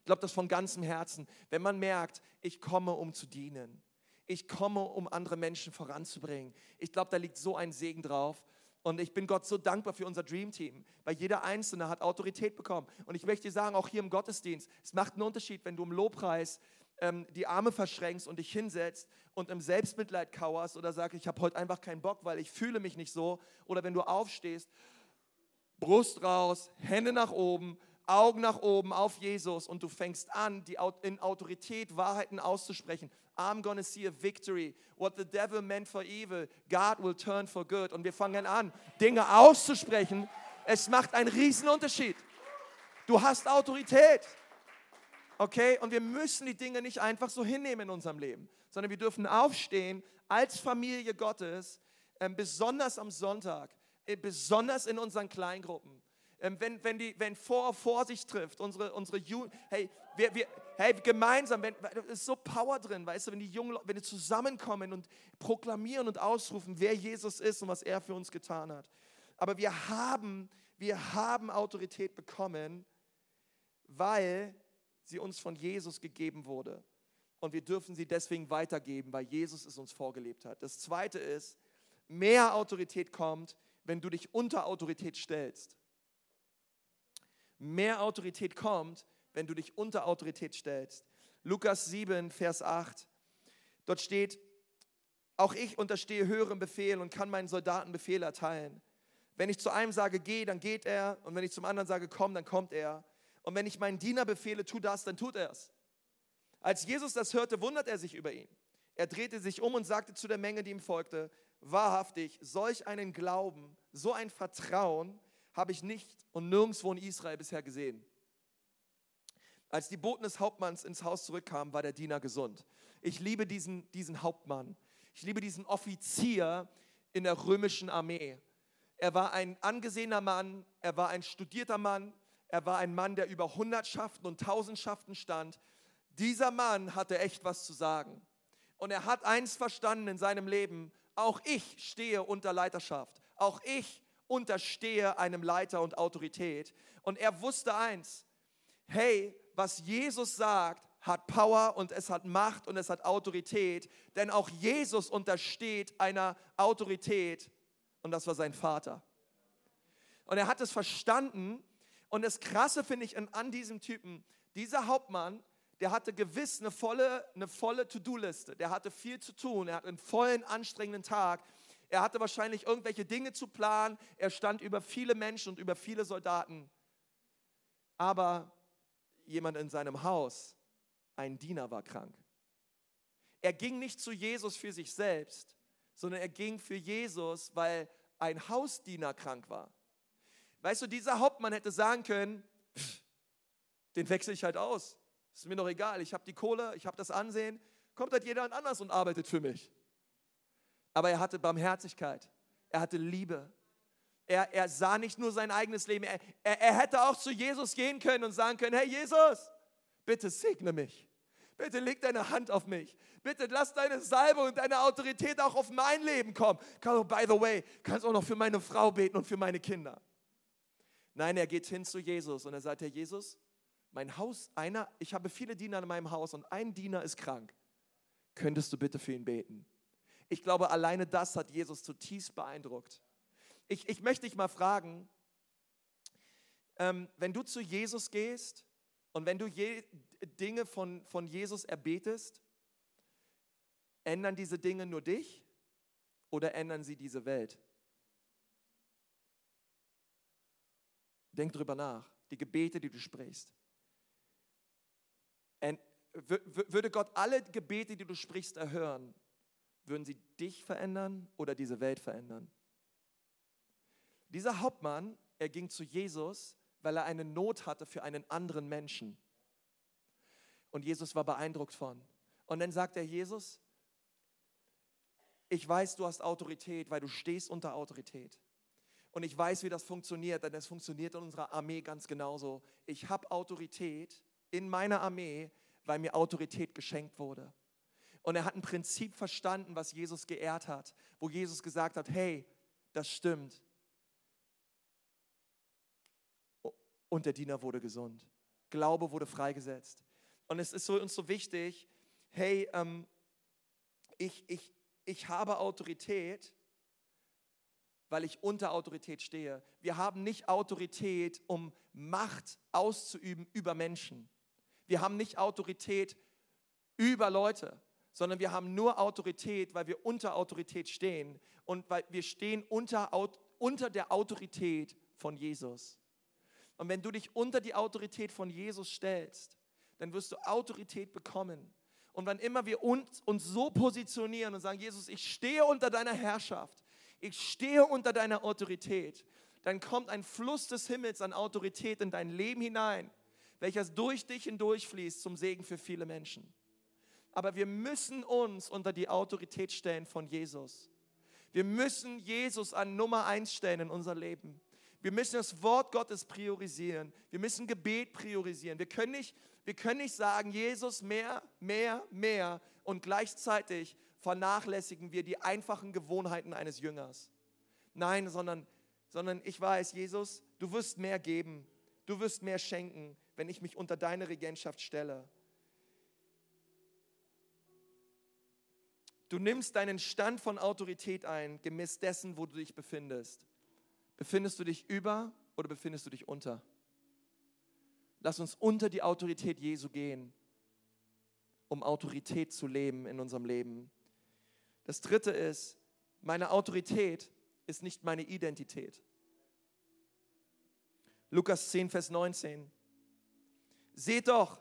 Ich glaube das von ganzem Herzen. Wenn man merkt, ich komme, um zu dienen. Ich komme, um andere Menschen voranzubringen. Ich glaube, da liegt so ein Segen drauf. Und ich bin Gott so dankbar für unser Dream Team, weil jeder Einzelne hat Autorität bekommen. Und ich möchte dir sagen, auch hier im Gottesdienst, es macht einen Unterschied, wenn du im Lobpreis ähm, die Arme verschränkst und dich hinsetzt und im Selbstmitleid kauerst oder sagst, ich habe heute einfach keinen Bock, weil ich fühle mich nicht so. Oder wenn du aufstehst, Brust raus, Hände nach oben, Augen nach oben auf Jesus und du fängst an, die in Autorität Wahrheiten auszusprechen. I'm gonna see a victory. What the devil meant for evil, God will turn for good. Und wir fangen an, Dinge auszusprechen, Es macht einen Unterschied. Du hast Autorität. Okay? Und wir müssen die Dinge nicht einfach so hinnehmen in unserem Leben, sondern wir dürfen aufstehen als Familie Gottes, äh, besonders am Sonntag, äh, besonders in unseren Kleingruppen. Ähm, wenn, wenn, die, wenn vor vor sich trifft, unsere, unsere Jugend, hey, wir, wir, hey, gemeinsam, wenn, ist so Power drin, weißt du, wenn die Jungen, wenn die zusammenkommen und proklamieren und ausrufen, wer Jesus ist und was er für uns getan hat. Aber wir haben, wir haben Autorität bekommen, weil sie uns von Jesus gegeben wurde. Und wir dürfen sie deswegen weitergeben, weil Jesus es uns vorgelebt hat. Das zweite ist, mehr Autorität kommt, wenn du dich unter Autorität stellst. Mehr Autorität kommt, wenn du dich unter Autorität stellst. Lukas 7, Vers 8. Dort steht, auch ich unterstehe höherem Befehl und kann meinen Soldaten Befehl erteilen. Wenn ich zu einem sage, geh, dann geht er. Und wenn ich zum anderen sage, komm, dann kommt er. Und wenn ich meinen Diener befehle, tu das, dann tut er es. Als Jesus das hörte, wundert er sich über ihn. Er drehte sich um und sagte zu der Menge, die ihm folgte, wahrhaftig, solch einen Glauben, so ein Vertrauen habe ich nicht und nirgendwo in Israel bisher gesehen. Als die Boten des Hauptmanns ins Haus zurückkamen, war der Diener gesund. Ich liebe diesen, diesen Hauptmann. Ich liebe diesen Offizier in der römischen Armee. Er war ein angesehener Mann, er war ein studierter Mann, er war ein Mann, der über Hundertschaften und Tausendschaften stand. Dieser Mann hatte echt was zu sagen. Und er hat eins verstanden in seinem Leben, auch ich stehe unter Leiterschaft. Auch ich unterstehe einem Leiter und Autorität. Und er wusste eins, hey, was Jesus sagt, hat Power und es hat Macht und es hat Autorität, denn auch Jesus untersteht einer Autorität und das war sein Vater. Und er hat es verstanden und das Krasse finde ich an diesem Typen, dieser Hauptmann, der hatte gewiss eine volle, eine volle To-Do-Liste, der hatte viel zu tun, er hat einen vollen, anstrengenden Tag er hatte wahrscheinlich irgendwelche Dinge zu planen. Er stand über viele Menschen und über viele Soldaten. Aber jemand in seinem Haus, ein Diener, war krank. Er ging nicht zu Jesus für sich selbst, sondern er ging für Jesus, weil ein Hausdiener krank war. Weißt du, dieser Hauptmann hätte sagen können, den wechsle ich halt aus. Ist mir doch egal, ich habe die Kohle, ich habe das Ansehen, kommt halt jeder anders und arbeitet für mich. Aber er hatte Barmherzigkeit. Er hatte Liebe. Er, er sah nicht nur sein eigenes Leben. Er, er, er hätte auch zu Jesus gehen können und sagen können, hey Jesus, bitte segne mich. Bitte leg deine Hand auf mich. Bitte lass deine Salbe und deine Autorität auch auf mein Leben kommen. By the way, kannst auch noch für meine Frau beten und für meine Kinder. Nein, er geht hin zu Jesus und er sagt, Herr Jesus, mein Haus, einer, ich habe viele Diener in meinem Haus und ein Diener ist krank. Könntest du bitte für ihn beten? Ich glaube, alleine das hat Jesus zutiefst beeindruckt. Ich, ich möchte dich mal fragen, ähm, wenn du zu Jesus gehst und wenn du je, Dinge von, von Jesus erbetest, ändern diese Dinge nur dich oder ändern sie diese Welt? Denk drüber nach, die Gebete, die du sprichst. Würde Gott alle Gebete, die du sprichst, erhören, würden sie dich verändern oder diese Welt verändern? Dieser Hauptmann, er ging zu Jesus, weil er eine Not hatte für einen anderen Menschen. Und Jesus war beeindruckt von. Und dann sagt er, Jesus, ich weiß, du hast Autorität, weil du stehst unter Autorität. Und ich weiß, wie das funktioniert, denn es funktioniert in unserer Armee ganz genauso. Ich habe Autorität in meiner Armee, weil mir Autorität geschenkt wurde. Und er hat ein Prinzip verstanden, was Jesus geehrt hat, wo Jesus gesagt hat, hey, das stimmt. Und der Diener wurde gesund. Glaube wurde freigesetzt. Und es ist uns so wichtig, hey, ähm, ich, ich, ich habe Autorität, weil ich unter Autorität stehe. Wir haben nicht Autorität, um Macht auszuüben über Menschen. Wir haben nicht Autorität über Leute sondern wir haben nur Autorität, weil wir unter Autorität stehen und weil wir stehen unter, unter der Autorität von Jesus. Und wenn du dich unter die Autorität von Jesus stellst, dann wirst du Autorität bekommen. Und wann immer wir uns, uns so positionieren und sagen, Jesus, ich stehe unter deiner Herrschaft, ich stehe unter deiner Autorität, dann kommt ein Fluss des Himmels an Autorität in dein Leben hinein, welcher durch dich hindurchfließt zum Segen für viele Menschen. Aber wir müssen uns unter die Autorität stellen von Jesus. Wir müssen Jesus an Nummer eins stellen in unser Leben. Wir müssen das Wort Gottes priorisieren. Wir müssen Gebet priorisieren. Wir können nicht, wir können nicht sagen, Jesus mehr, mehr, mehr und gleichzeitig vernachlässigen wir die einfachen Gewohnheiten eines Jüngers. Nein, sondern, sondern ich weiß, Jesus, du wirst mehr geben. Du wirst mehr schenken, wenn ich mich unter deine Regentschaft stelle. Du nimmst deinen Stand von Autorität ein, gemäß dessen, wo du dich befindest. Befindest du dich über oder befindest du dich unter? Lass uns unter die Autorität Jesu gehen, um Autorität zu leben in unserem Leben. Das dritte ist, meine Autorität ist nicht meine Identität. Lukas 10, Vers 19. Seht doch,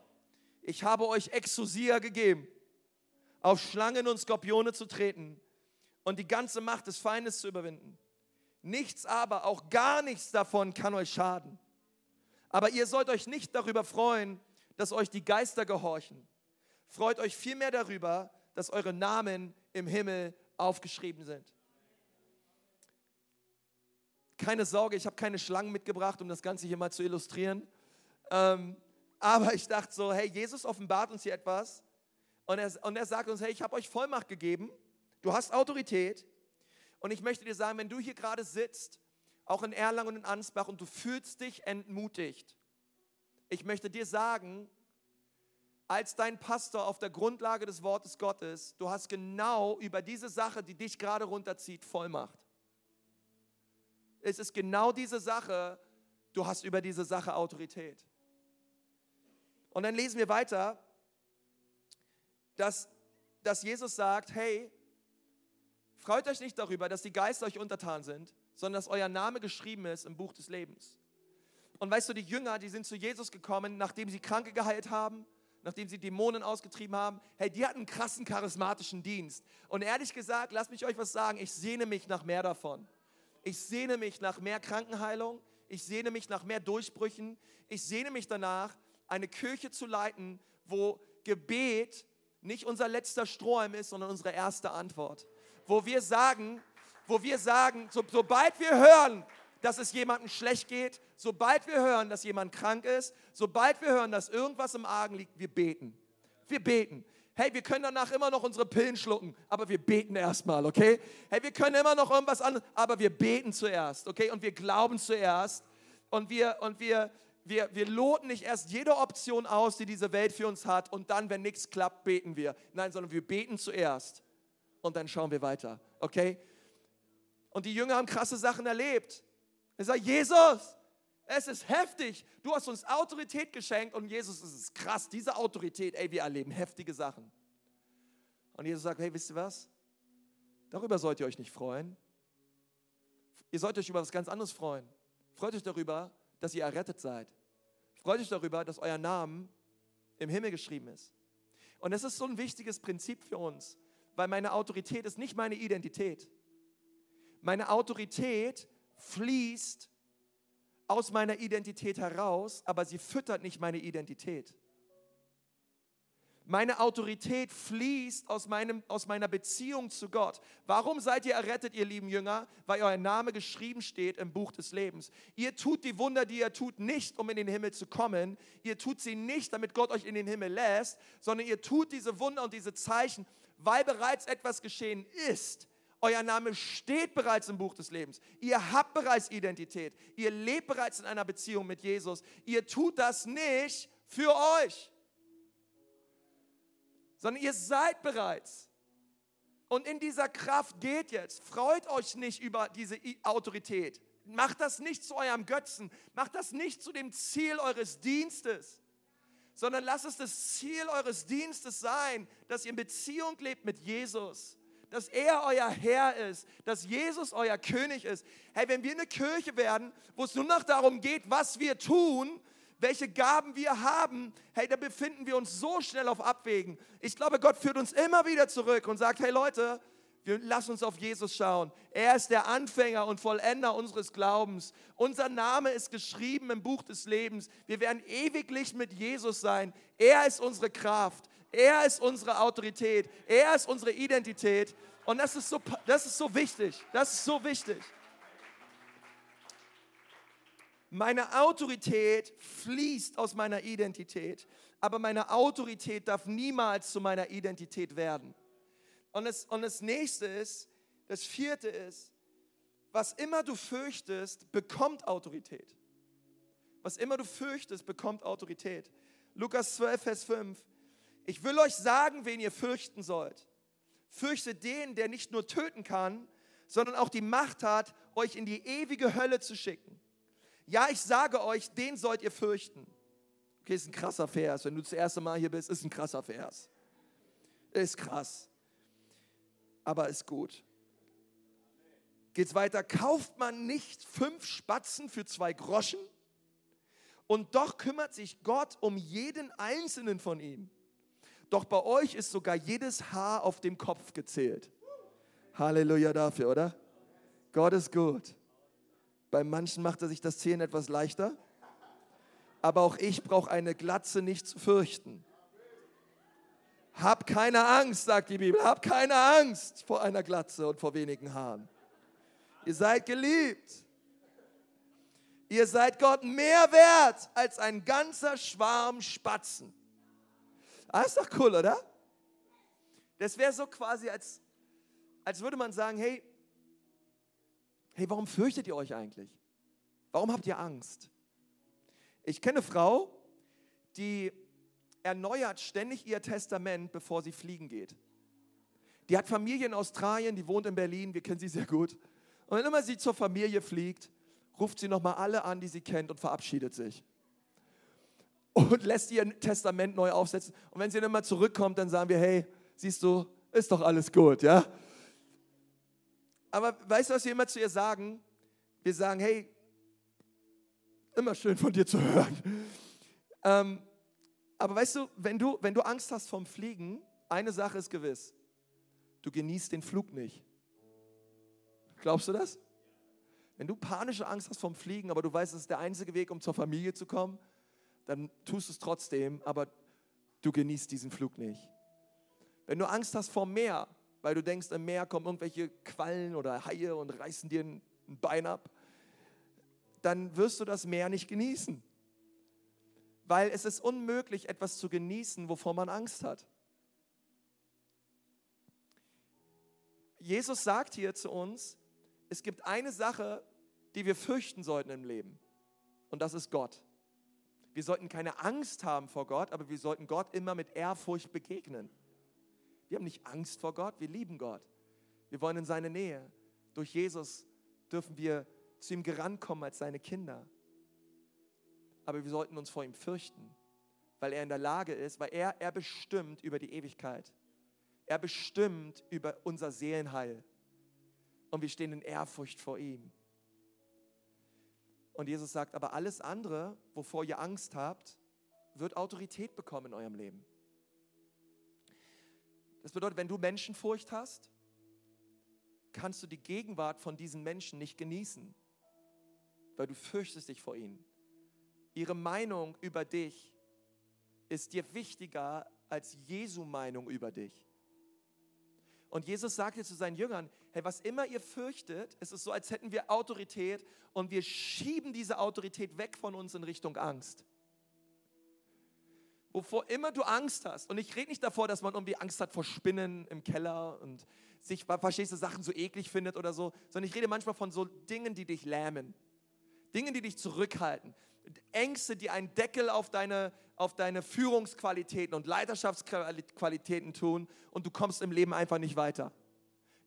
ich habe euch Exousia gegeben, auf Schlangen und Skorpione zu treten und die ganze Macht des Feindes zu überwinden. Nichts aber, auch gar nichts davon kann euch schaden. Aber ihr sollt euch nicht darüber freuen, dass euch die Geister gehorchen. Freut euch vielmehr darüber, dass eure Namen im Himmel aufgeschrieben sind. Keine Sorge, ich habe keine Schlangen mitgebracht, um das Ganze hier mal zu illustrieren. Ähm, aber ich dachte so, hey, Jesus offenbart uns hier etwas und er, und er sagt uns, hey, ich habe euch Vollmacht gegeben, du hast Autorität und ich möchte dir sagen, wenn du hier gerade sitzt, auch in Erlangen und in Ansbach und du fühlst dich entmutigt, ich möchte dir sagen, als dein Pastor auf der Grundlage des Wortes Gottes, du hast genau über diese Sache, die dich gerade runterzieht, Vollmacht. Es ist genau diese Sache, du hast über diese Sache Autorität. Und dann lesen wir weiter, dass, dass Jesus sagt, hey, freut euch nicht darüber, dass die Geister euch untertan sind, sondern dass euer Name geschrieben ist im Buch des Lebens. Und weißt du, die Jünger, die sind zu Jesus gekommen, nachdem sie Kranke geheilt haben, nachdem sie Dämonen ausgetrieben haben, hey, die hatten einen krassen charismatischen Dienst. Und ehrlich gesagt, lasst mich euch was sagen, ich sehne mich nach mehr davon. Ich sehne mich nach mehr Krankenheilung, ich sehne mich nach mehr Durchbrüchen, ich sehne mich danach, eine Kirche zu leiten, wo Gebet nicht unser letzter Strohhalm ist, sondern unsere erste Antwort. Wo wir sagen, wo wir sagen, so, sobald wir hören, dass es jemandem schlecht geht, sobald wir hören, dass jemand krank ist, sobald wir hören, dass irgendwas im Argen liegt, wir beten. Wir beten. Hey, wir können danach immer noch unsere Pillen schlucken, aber wir beten erstmal, okay? Hey, wir können immer noch irgendwas anderes, aber wir beten zuerst, okay? Und wir glauben zuerst und wir, und wir, wir, wir loten nicht erst jede Option aus, die diese Welt für uns hat und dann, wenn nichts klappt, beten wir. Nein, sondern wir beten zuerst und dann schauen wir weiter, okay? Und die Jünger haben krasse Sachen erlebt. Er sagt, Jesus, es ist heftig. Du hast uns Autorität geschenkt und Jesus, es ist krass, diese Autorität, ey, wir erleben heftige Sachen. Und Jesus sagt, hey, wisst ihr was? Darüber sollt ihr euch nicht freuen. Ihr sollt euch über was ganz anderes freuen. Freut euch darüber, dass ihr errettet seid. Freut euch darüber, dass euer Name im Himmel geschrieben ist. Und das ist so ein wichtiges Prinzip für uns, weil meine Autorität ist nicht meine Identität. Meine Autorität fließt aus meiner Identität heraus, aber sie füttert nicht meine Identität. Meine Autorität fließt aus, meinem, aus meiner Beziehung zu Gott. Warum seid ihr errettet, ihr lieben Jünger? Weil euer Name geschrieben steht im Buch des Lebens. Ihr tut die Wunder, die ihr tut, nicht, um in den Himmel zu kommen. Ihr tut sie nicht, damit Gott euch in den Himmel lässt, sondern ihr tut diese Wunder und diese Zeichen, weil bereits etwas geschehen ist euer Name steht bereits im Buch des Lebens. Ihr habt bereits Identität. Ihr lebt bereits in einer Beziehung mit Jesus. Ihr tut das nicht für euch, sondern ihr seid bereits. Und in dieser Kraft geht jetzt. Freut euch nicht über diese Autorität. Macht das nicht zu eurem Götzen. Macht das nicht zu dem Ziel eures Dienstes sondern lasst es das Ziel eures Dienstes sein, dass ihr in Beziehung lebt mit Jesus dass er euer Herr ist, dass Jesus euer König ist. Hey, wenn wir eine Kirche werden, wo es nur noch darum geht, was wir tun, welche Gaben wir haben, hey, da befinden wir uns so schnell auf Abwägen. Ich glaube, Gott führt uns immer wieder zurück und sagt, hey Leute, Wir lassen uns auf Jesus schauen. Er ist der Anfänger und Vollender unseres Glaubens. Unser Name ist geschrieben im Buch des Lebens. Wir werden ewiglich mit Jesus sein. Er ist unsere Kraft. Er ist unsere Autorität. Er ist unsere Identität. Und das ist so, das ist so wichtig. Das ist so wichtig. Meine Autorität fließt aus meiner Identität, aber meine Autorität darf niemals zu meiner Identität werden. Und das, und das nächste ist, das vierte ist, was immer du fürchtest, bekommt Autorität. Was immer du fürchtest, bekommt Autorität. Lukas 12, Vers 5. Ich will euch sagen, wen ihr fürchten sollt. Fürchte den, der nicht nur töten kann, sondern auch die Macht hat, euch in die ewige Hölle zu schicken. Ja, ich sage euch, den sollt ihr fürchten. Okay, ist ein krasser Vers. Wenn du das erste Mal hier bist, ist ein krasser Vers. Ist krass aber ist gut. Geht's weiter, kauft man nicht fünf Spatzen für zwei Groschen? Und doch kümmert sich Gott um jeden einzelnen von ihnen. Doch bei euch ist sogar jedes Haar auf dem Kopf gezählt. Halleluja dafür, oder? Gott ist gut. Bei manchen macht er sich das Zählen etwas leichter. Aber auch ich brauche eine Glatze nicht zu fürchten. Hab keine Angst, sagt die Bibel. Hab keine Angst vor einer Glatze und vor wenigen Haaren. Ihr seid geliebt. Ihr seid Gott mehr wert als ein ganzer Schwarm Spatzen. Ah, ist doch cool, oder? Das wäre so quasi, als, als würde man sagen, hey, hey, warum fürchtet ihr euch eigentlich? Warum habt ihr Angst? Ich kenne eine Frau, die erneuert ständig ihr Testament, bevor sie fliegen geht. Die hat Familie in Australien, die wohnt in Berlin, wir kennen sie sehr gut. Und wenn immer sie zur Familie fliegt, ruft sie nochmal alle an, die sie kennt und verabschiedet sich. Und lässt ihr Testament neu aufsetzen. Und wenn sie dann mal zurückkommt, dann sagen wir, hey, siehst du, ist doch alles gut, ja? Aber weißt du, was wir immer zu ihr sagen? Wir sagen, hey, immer schön von dir zu hören. Ähm, aber weißt du, wenn du, wenn du Angst hast vom Fliegen, eine Sache ist gewiss, du genießt den Flug nicht. Glaubst du das? Wenn du panische Angst hast vom Fliegen, aber du weißt, es ist der einzige Weg, um zur Familie zu kommen, dann tust du es trotzdem, aber du genießt diesen Flug nicht. Wenn du Angst hast vom Meer, weil du denkst, im Meer kommen irgendwelche Quallen oder Haie und reißen dir ein Bein ab, dann wirst du das Meer nicht genießen weil es ist unmöglich, etwas zu genießen, wovor man Angst hat. Jesus sagt hier zu uns, es gibt eine Sache, die wir fürchten sollten im Leben. Und das ist Gott. Wir sollten keine Angst haben vor Gott, aber wir sollten Gott immer mit Ehrfurcht begegnen. Wir haben nicht Angst vor Gott, wir lieben Gott. Wir wollen in seine Nähe. Durch Jesus dürfen wir zu ihm gerankommen als seine Kinder aber wir sollten uns vor ihm fürchten, weil er in der Lage ist, weil er, er bestimmt über die Ewigkeit. Er bestimmt über unser Seelenheil. Und wir stehen in Ehrfurcht vor ihm. Und Jesus sagt, aber alles andere, wovor ihr Angst habt, wird Autorität bekommen in eurem Leben. Das bedeutet, wenn du Menschenfurcht hast, kannst du die Gegenwart von diesen Menschen nicht genießen, weil du fürchtest dich vor ihnen ihre Meinung über dich ist dir wichtiger als Jesu Meinung über dich. Und Jesus sagte zu seinen Jüngern, hey, was immer ihr fürchtet, es ist so, als hätten wir Autorität und wir schieben diese Autorität weg von uns in Richtung Angst. Wovor immer du Angst hast, und ich rede nicht davor, dass man irgendwie Angst hat vor Spinnen im Keller und sich, verstehst du, Sachen so eklig findet oder so, sondern ich rede manchmal von so Dingen, die dich lähmen, Dingen, die dich zurückhalten, Ängste, die einen Deckel auf deine, auf deine Führungsqualitäten und Leiterschaftsqualitäten tun und du kommst im Leben einfach nicht weiter.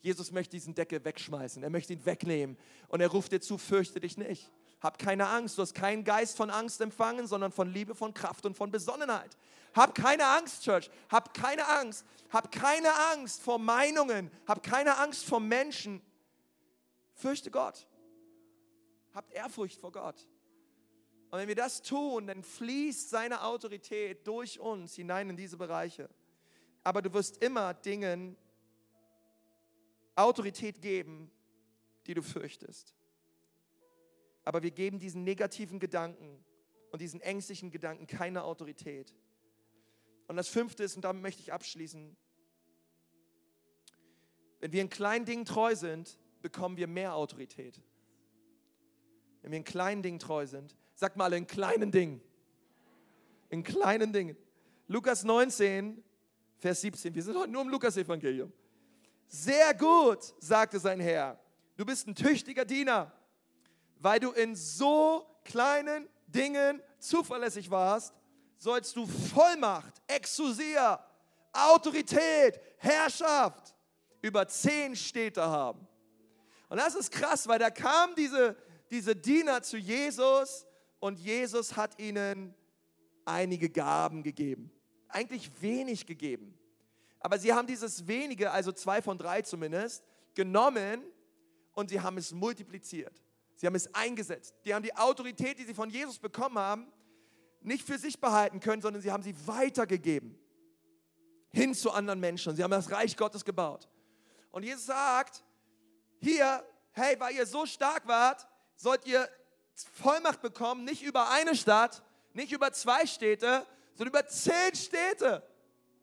Jesus möchte diesen Deckel wegschmeißen, er möchte ihn wegnehmen und er ruft dir zu, fürchte dich nicht. Hab keine Angst, du hast keinen Geist von Angst empfangen, sondern von Liebe, von Kraft und von Besonnenheit. Hab keine Angst, Church, hab keine Angst, hab keine Angst vor Meinungen, hab keine Angst vor Menschen. Fürchte Gott. Habt Ehrfurcht vor Gott. Und wenn wir das tun, dann fließt seine Autorität durch uns hinein in diese Bereiche. Aber du wirst immer Dingen Autorität geben, die du fürchtest. Aber wir geben diesen negativen Gedanken und diesen ängstlichen Gedanken keine Autorität. Und das fünfte ist, und damit möchte ich abschließen, wenn wir in kleinen Dingen treu sind, bekommen wir mehr Autorität. Wenn wir in kleinen Dingen treu sind, sag mal in kleinen Dingen. In kleinen Dingen. Lukas 19, Vers 17. Wir sind heute nur im Lukas-Evangelium. Sehr gut, sagte sein Herr. Du bist ein tüchtiger Diener, weil du in so kleinen Dingen zuverlässig warst, sollst du Vollmacht, Exousia, Autorität, Herrschaft über zehn Städte haben. Und das ist krass, weil da kamen diese, diese Diener zu Jesus und Jesus hat ihnen einige Gaben gegeben. Eigentlich wenig gegeben. Aber sie haben dieses wenige, also zwei von drei zumindest, genommen und sie haben es multipliziert. Sie haben es eingesetzt. Die haben die Autorität, die sie von Jesus bekommen haben, nicht für sich behalten können, sondern sie haben sie weitergegeben hin zu anderen Menschen. Sie haben das Reich Gottes gebaut. Und Jesus sagt, hier, hey, weil ihr so stark wart, sollt ihr Vollmacht bekommen, nicht über eine Stadt, nicht über zwei Städte, sondern über zehn Städte.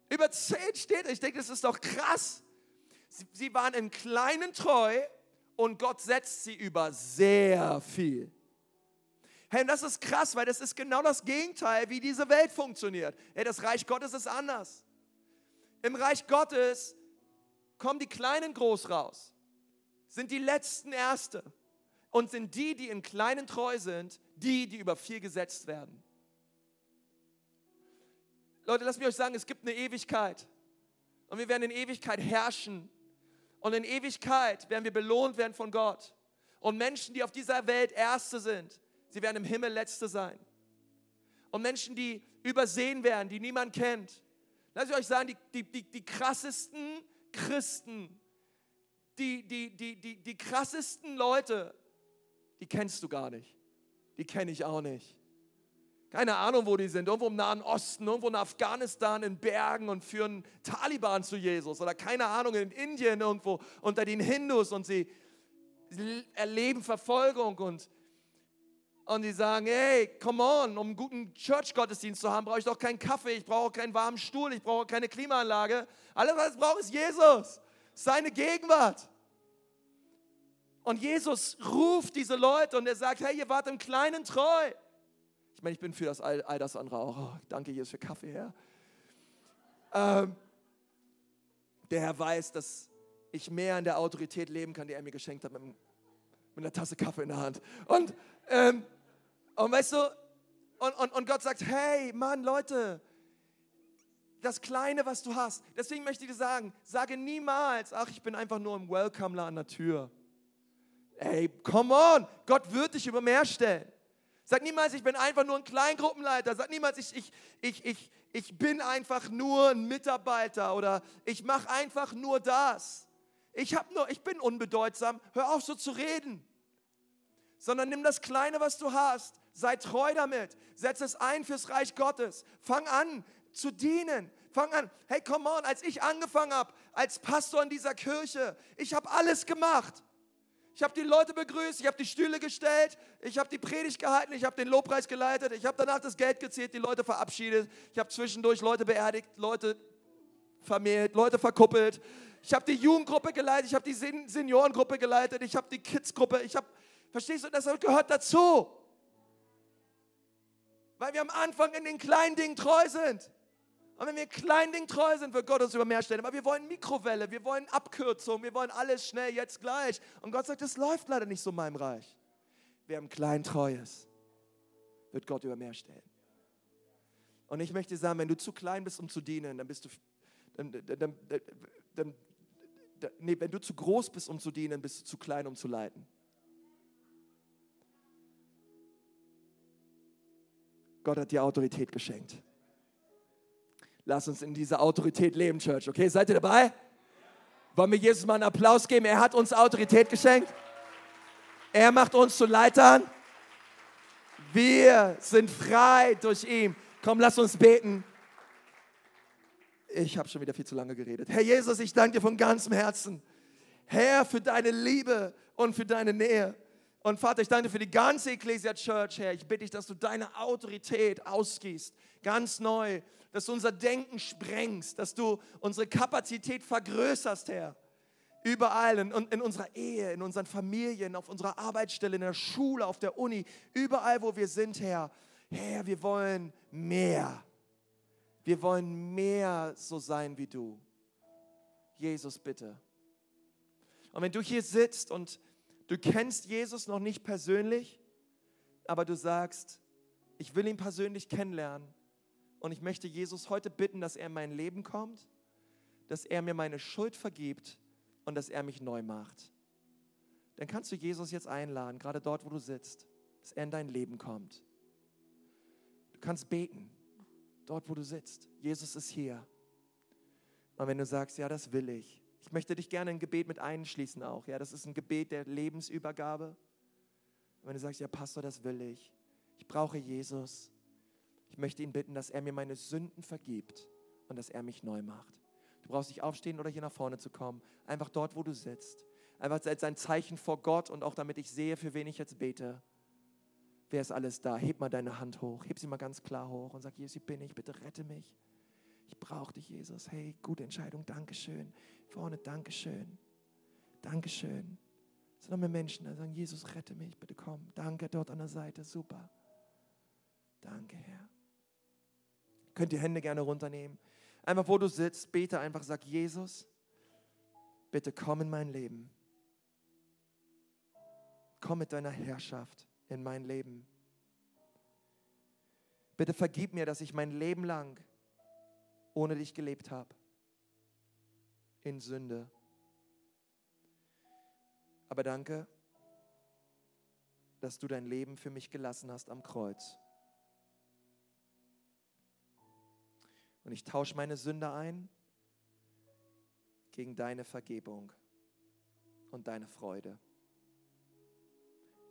Über zehn Städte. Ich denke, das ist doch krass. Sie, waren im Kleinen treu und Gott setzt sie über sehr viel. Hey, und das ist krass, weil das ist genau das Gegenteil, wie diese Welt funktioniert. Hey, das Reich Gottes ist anders. Im Reich Gottes kommen die Kleinen groß raus, sind die Letzten Erste und sind die, die im Kleinen treu sind, die, die über viel gesetzt werden. Leute, lasst mich euch sagen, es gibt eine Ewigkeit und wir werden in Ewigkeit herrschen und in Ewigkeit werden wir belohnt werden von Gott. Und Menschen, die auf dieser Welt Erste sind, sie werden im Himmel Letzte sein. Und Menschen, die übersehen werden, die niemand kennt. Lass ich euch sagen, die, die, die, die krassesten Christen, die, die, die, die, die krassesten Leute, die kennst du gar nicht. Die kenne ich auch nicht. Keine Ahnung, wo die sind. Irgendwo im Nahen Osten, irgendwo in Afghanistan, in Bergen und führen Taliban zu Jesus. Oder keine Ahnung, in Indien irgendwo unter den Hindus und sie erleben Verfolgung und, und die sagen, hey, come on, um einen guten Church-Gottesdienst zu haben, brauche ich doch keinen Kaffee, ich brauche keinen warmen Stuhl, ich brauche keine Klimaanlage. Alles, was ich brauche, ist Jesus, seine Gegenwart. Und Jesus ruft diese Leute und er sagt, hey, ihr wart im Kleinen treu. Ich meine, ich bin für das all, all das andere auch. Oh, danke Jesus für Kaffee, Herr. Ähm, der Herr weiß, dass ich mehr in der Autorität leben kann, die er mir geschenkt hat, mit, mit einer Tasse Kaffee in der Hand. Und, ähm, und weißt du, und, und, und Gott sagt, hey, Mann, Leute, das Kleine, was du hast. Deswegen möchte ich dir sagen, sage niemals, ach, ich bin einfach nur ein Welcomer an der Tür. Ey, come on, Gott wird dich über mehr stellen. Sag niemals, ich bin einfach nur ein Kleingruppenleiter. Sag niemals, ich, ich, ich, ich, ich bin einfach nur ein Mitarbeiter oder ich mache einfach nur das. Ich, hab nur, ich bin unbedeutsam. Hör auf, so zu reden. Sondern nimm das Kleine, was du hast. Sei treu damit. Setz es ein fürs Reich Gottes. Fang an zu dienen. Fang an. Hey, come on, als ich angefangen habe, als Pastor in dieser Kirche, ich habe alles gemacht. Ich habe die Leute begrüßt, ich habe die Stühle gestellt, ich habe die Predigt gehalten, ich habe den Lobpreis geleitet, ich habe danach das Geld gezählt, die Leute verabschiedet, ich habe zwischendurch Leute beerdigt, Leute vermählt, Leute verkuppelt. Ich habe die Jugendgruppe geleitet, ich habe die Sen Seniorengruppe geleitet, ich habe die Kidsgruppe, ich habe, verstehst du, das gehört dazu. Weil wir am Anfang in den kleinen Dingen treu sind. Und wenn wir kleinen Dingen treu sind, wird Gott uns über mehr stellen. Aber wir wollen Mikrowelle, wir wollen Abkürzung, wir wollen alles schnell, jetzt gleich. Und Gott sagt, das läuft leider nicht so in meinem Reich. Wer im Kleinen treu ist, wird Gott über mehr stellen. Und ich möchte sagen, wenn du zu klein bist, um zu dienen, dann bist du, dann, dann, dann, nee, wenn du zu groß bist, um zu dienen, bist du zu klein, um zu leiten. Gott hat dir Autorität geschenkt. Lass uns in dieser Autorität leben, Church. Okay, seid ihr dabei? Wollen wir Jesus mal einen Applaus geben? Er hat uns Autorität geschenkt. Er macht uns zu Leitern. Wir sind frei durch ihn. Komm, lass uns beten. Ich habe schon wieder viel zu lange geredet. Herr Jesus, ich danke dir von ganzem Herzen. Herr, für deine Liebe und für deine Nähe. Und Vater, ich danke dir für die ganze Ecclesia Church, Herr. Ich bitte dich, dass du deine Autorität ausgießt, ganz neu, dass du unser Denken sprengst, dass du unsere Kapazität vergrößerst, Herr. Überall, in, in unserer Ehe, in unseren Familien, auf unserer Arbeitsstelle, in der Schule, auf der Uni, überall, wo wir sind, Herr. Herr, wir wollen mehr. Wir wollen mehr so sein wie du. Jesus, bitte. Und wenn du hier sitzt und du kennst Jesus noch nicht persönlich, aber du sagst, ich will ihn persönlich kennenlernen und ich möchte Jesus heute bitten, dass er in mein Leben kommt, dass er mir meine Schuld vergibt und dass er mich neu macht. Dann kannst du Jesus jetzt einladen, gerade dort, wo du sitzt, dass er in dein Leben kommt. Du kannst beten, dort, wo du sitzt. Jesus ist hier. Und wenn du sagst, ja, das will ich, ich möchte dich gerne ein Gebet mit einschließen auch. Ja, das ist ein Gebet der Lebensübergabe. Und wenn du sagst, ja, Pastor, das will ich. Ich brauche Jesus. Ich möchte ihn bitten, dass er mir meine Sünden vergibt und dass er mich neu macht. Du brauchst nicht aufstehen oder hier nach vorne zu kommen. Einfach dort, wo du sitzt. Einfach als ein Zeichen vor Gott und auch damit ich sehe, für wen ich jetzt bete. Wer ist alles da? Heb mal deine Hand hoch. Heb sie mal ganz klar hoch und sag, Jesus, hier bin ich. Bitte rette mich. Ich brauche dich, Jesus. Hey, gute Entscheidung. Dankeschön. Vorne, Dankeschön. Dankeschön. Es sind noch mehr Menschen, die sagen, Jesus, rette mich, bitte komm. Danke, dort an der Seite. Super. Danke, Herr. Könnt ihr Hände gerne runternehmen. Einfach, wo du sitzt, bete einfach, sag, Jesus, bitte komm in mein Leben. Komm mit deiner Herrschaft in mein Leben. Bitte vergib mir, dass ich mein Leben lang ohne dich gelebt habe. In Sünde. Aber danke, dass du dein Leben für mich gelassen hast am Kreuz. Und ich tausche meine Sünde ein gegen deine Vergebung und deine Freude.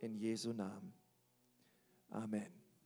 In Jesu Namen. Amen.